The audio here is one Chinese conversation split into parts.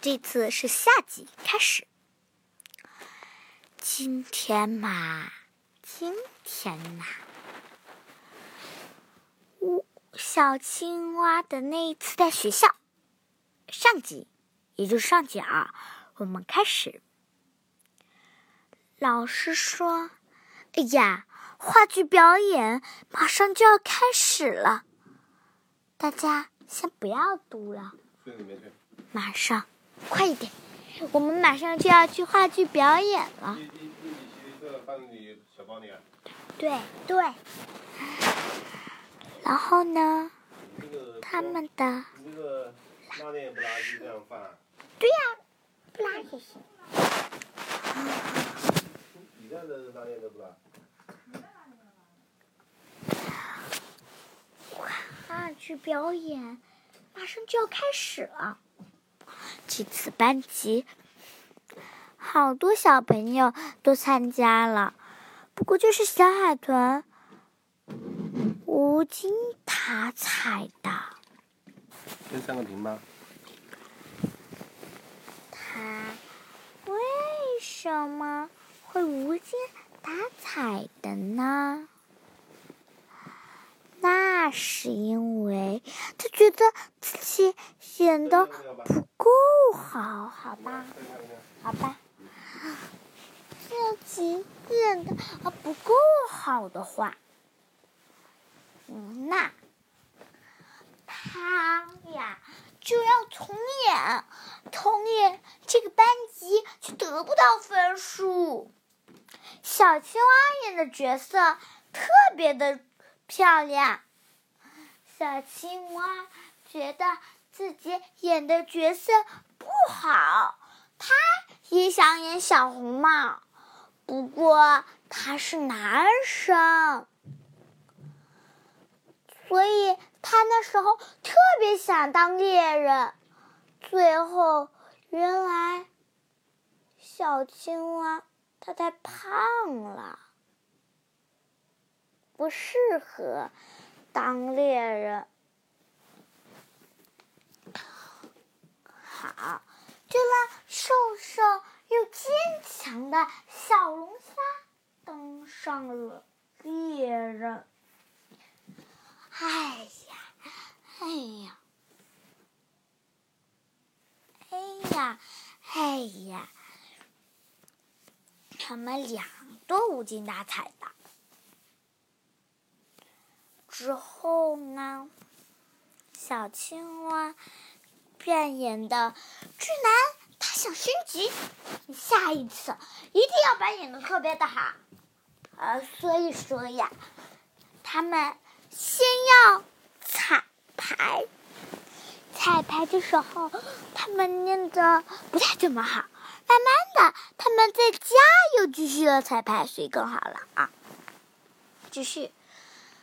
这次是下集开始。今天嘛，今天呐，我小青蛙的那一次在学校，上集，也就是上集啊，我们开始。老师说：“哎呀，话剧表演马上就要开始了，大家先不要读了，马上，快一点，我们马上就要去话剧表演了。”对对。然后呢？他们的。对呀，不拉也行。话剧表演马上就要开始了。这次班级好多小朋友都参加了，不过就是小海豚无精打采的。先上个屏吧。他为什么？会无精打采的呢？那是因为他觉得自己显得不够好，好吧？好吧？自己演的不够好的话，那他呀就要重演，重演这个班级就得不到分数。小青蛙演的角色特别的漂亮，小青蛙觉得自己演的角色不好，他也想演小红帽，不过他是男生，所以他那时候特别想当猎人。最后，原来小青蛙。他太胖了，不适合当猎人。好，就让瘦瘦又坚强的小龙虾登上了猎人。哎呀，哎呀，哎呀，哎呀！他们俩都无精打采的。之后呢，小青蛙扮演的巨男，他想升级，下一次一定要扮演的特别的好。呃，所以说呀，他们先要彩排，彩排的时候他们念的不太怎么好。慢慢的，他们在家又继续了彩排，所以更好了啊！继续，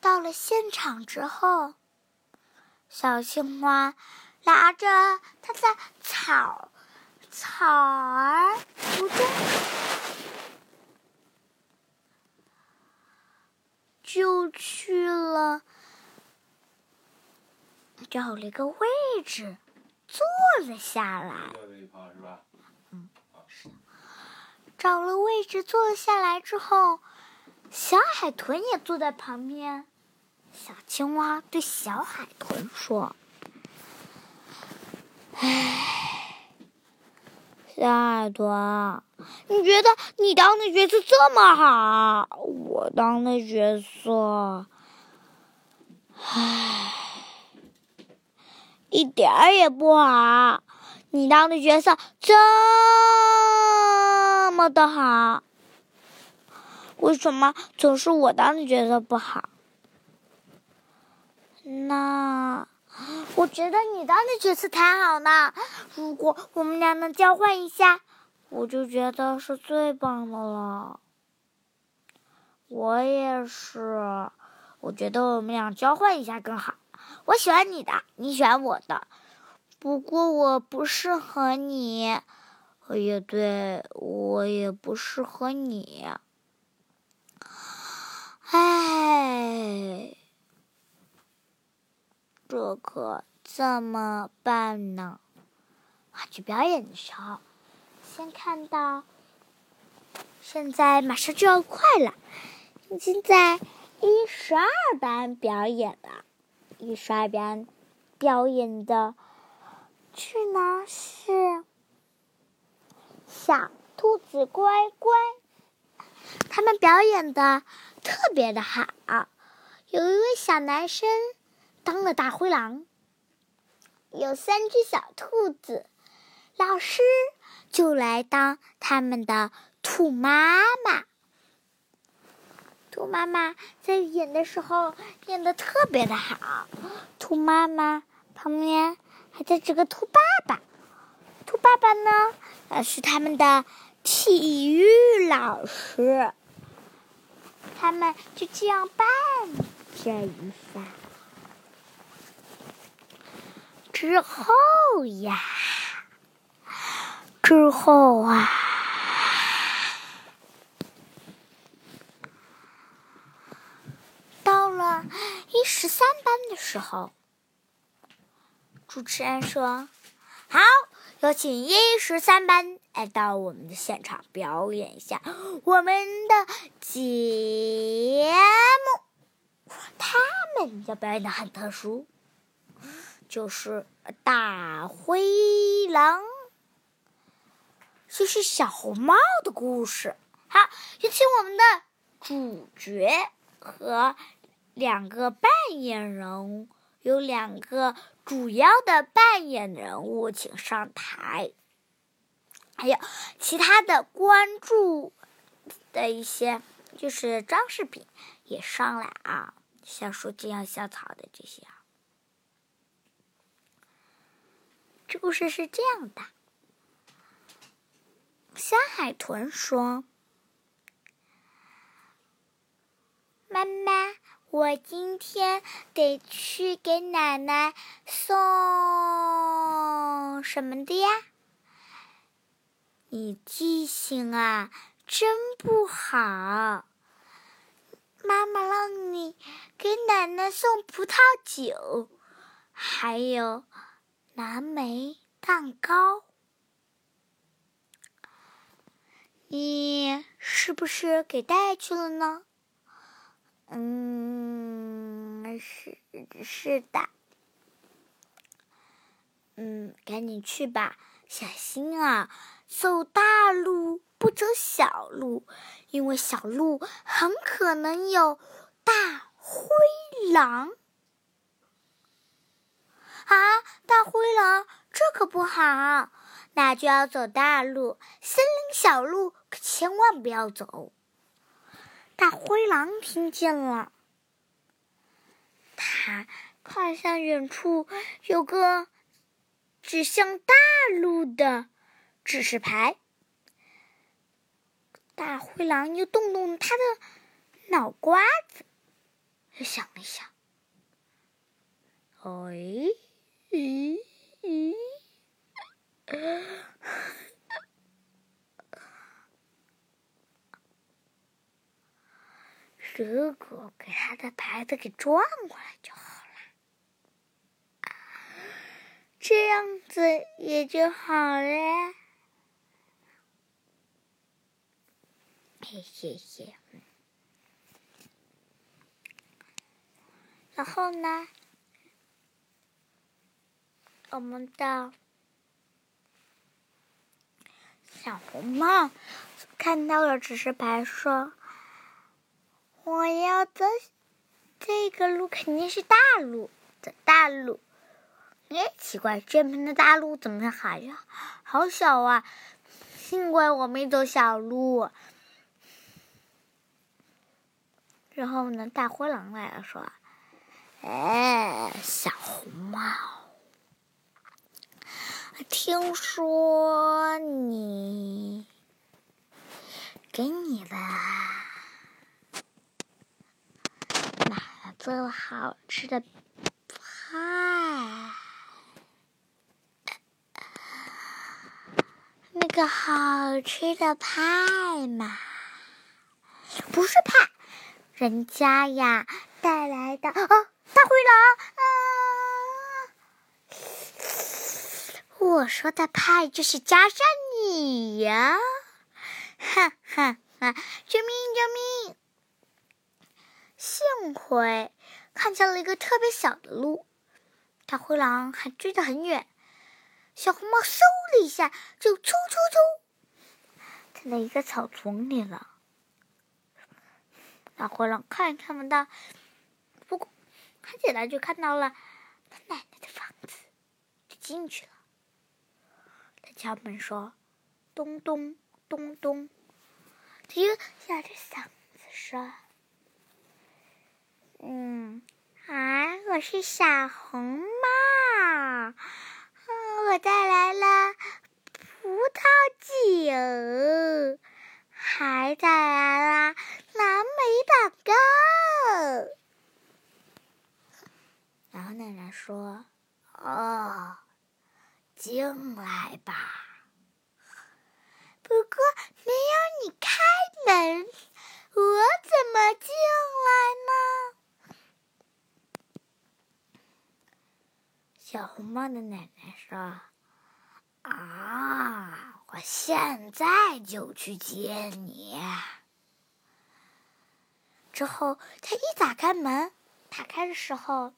到了现场之后，小青蛙拿着它的草草儿，就去了，找了一个位置坐了下来。找了位置坐了下来之后，小海豚也坐在旁边。小青蛙对小海豚说：“唉，小海豚，你觉得你当的角色这么好，我当的角色，唉，一点儿也不好。你当的角色这……”么的好，为什么总是我当的角色不好？那 我觉得你当的角色才好呢。如果我们俩能交换一下，我就觉得是最棒的了。我也是，我觉得我们俩交换一下更好。我喜欢你的，你喜欢我的，不过我不适合你。也对，我也不适合你。唉，这可怎么办呢？话剧表演的时候，先看到，现在马上就要快了，已经在一十二班表演了。一十二班表演的剧呢是小兔子乖乖，他们表演的特别的好。有一位小男生当了大灰狼，有三只小兔子，老师就来当他们的兔妈妈。兔妈妈在演的时候演的特别的好，兔妈妈旁边还在这个兔爸爸，兔爸爸呢是他们的体育老师，他们就这样扮这一下，之后呀，之后啊。到了一十三班的时候，主持人说：“好，有请一十三班来到我们的现场表演一下我们的节目。他们要表演的很特殊，就是大灰狼，就是小红帽的故事。好，有请我们的主角和。”两个扮演人物，有两个主要的扮演人物，请上台。还有其他的关注的一些，就是装饰品也上来啊，像树这样小草的这些啊。这故事是这样的：小海豚说：“妈妈。”我今天得去给奶奶送什么的呀？你记性啊，真不好。妈妈让你给奶奶送葡萄酒，还有蓝莓蛋糕。你是不是给带去了呢？嗯，是是的，嗯，赶紧去吧，小心啊，走大路不走小路，因为小路很可能有大灰狼。啊，大灰狼，这可不好，那就要走大路，森林小路可千万不要走。大灰狼听见了，他看向远处有个指向大路的指示牌。大灰狼又动动他的脑瓜子，又想了想：“哎，咦咦。”如果给他的牌子给转过来就好了，这样子也就好了。嘿嘿嘿。然后呢，我们的小红帽看到了指示牌，说。我要走这个路，肯定是大路，走大路。哎，奇怪，这边的大路怎么好呀？好小啊！幸亏我没走小路。然后呢，大灰狼来了，说：“哎，小红帽，听说你给你的。”做了好吃的派，那个好吃的派嘛，不是派，人家呀带来的哦，大灰狼啊！我说的派就是加上你呀！哈哈哈！救命！救命！幸亏看见了一个特别小的路，大灰狼还追得很远。小红帽嗖的一下就冲冲冲，站在一个草丛里了。大灰狼看也看不到，不过很简单就看到了他奶奶的房子，就进去了。敲门说：“咚咚咚咚。”他又哑着嗓子说。嗯，啊，我是小红帽，嗯，我带来了葡萄酒，还带来了蓝莓蛋糕。然后奶奶说：“哦，进来吧。不过没有你开门，我怎么进来呢？”小红帽的奶奶说：“啊，我现在就去接你。”之后，他一打开门，打开的时候，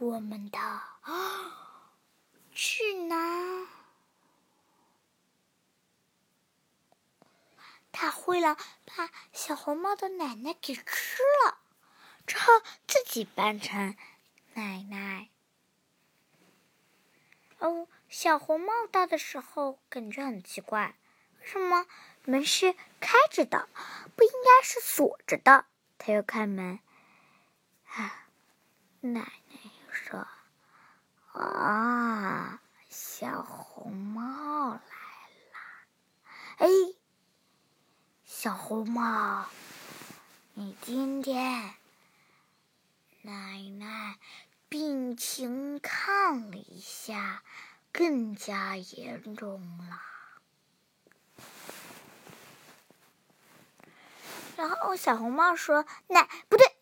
我们的 智囊大灰狼把小红帽的奶奶给吃了。之后自己扮成奶奶。哦，小红帽到的时候感觉很奇怪，为什么门是开着的，不应该是锁着的？他又开门，啊，奶：“啊，小红帽来了。”哎，小红帽，你今天。奶奶病情看了一下，更加严重了。然后小红帽说：“奶不对，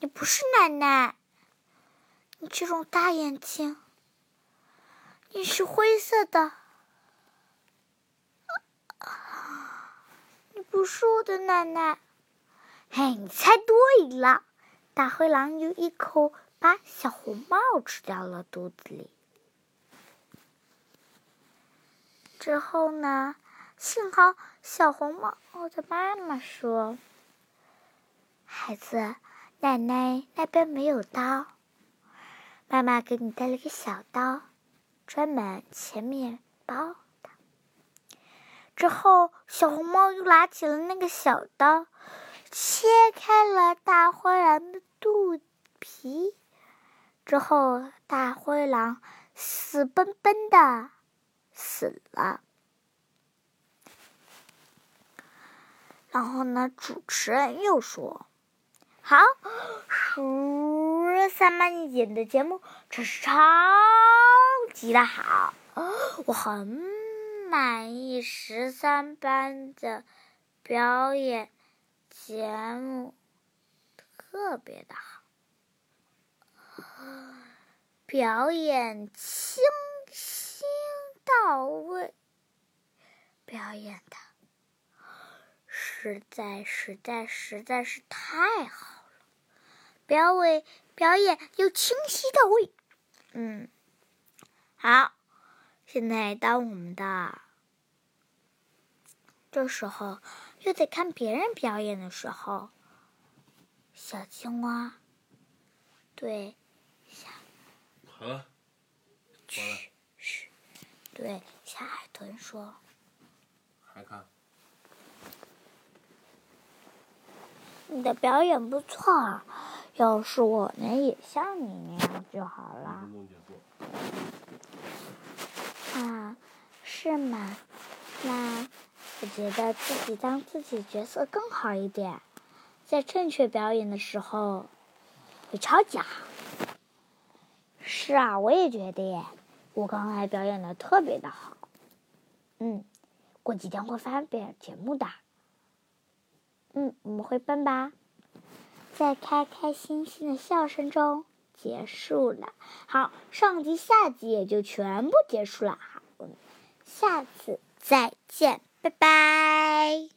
你不是奶奶，你这种大眼睛，你是灰色的，你不是我的奶奶。”嘿，你猜对了。大灰狼又一口把小红帽吃掉了肚子里。之后呢？幸好小红帽的妈妈说：“孩子，奶奶那边没有刀，妈妈给你带了个小刀，专门切面包的。”之后，小红帽又拿起了那个小刀。切开了大灰狼的肚皮，之后大灰狼死奔奔的死了。然后呢，主持人又说：“好，十三班演的节目真是超级的好，我很满意十三班的表演。”节目特别的好，表演清新到位，表演的实在实在实在是太好，表演表演又清晰到位，嗯，好，现在到我们的这时候。又在看别人表演的时候，小青蛙对小好了，嘘嘘，对小海豚说：“还看？你的表演不错，要是我能也像你那样就好了。”啊，是吗？那。我觉得自己当自己角色更好一点，在正确表演的时候会超级好。是啊，我也觉得耶，我刚才表演的特别的好。嗯，过几天会发表节目的。嗯，我们会办吧，在开开心心的笑声中结束了。好，上集、下集也就全部结束了。好，我们下次再见，拜拜。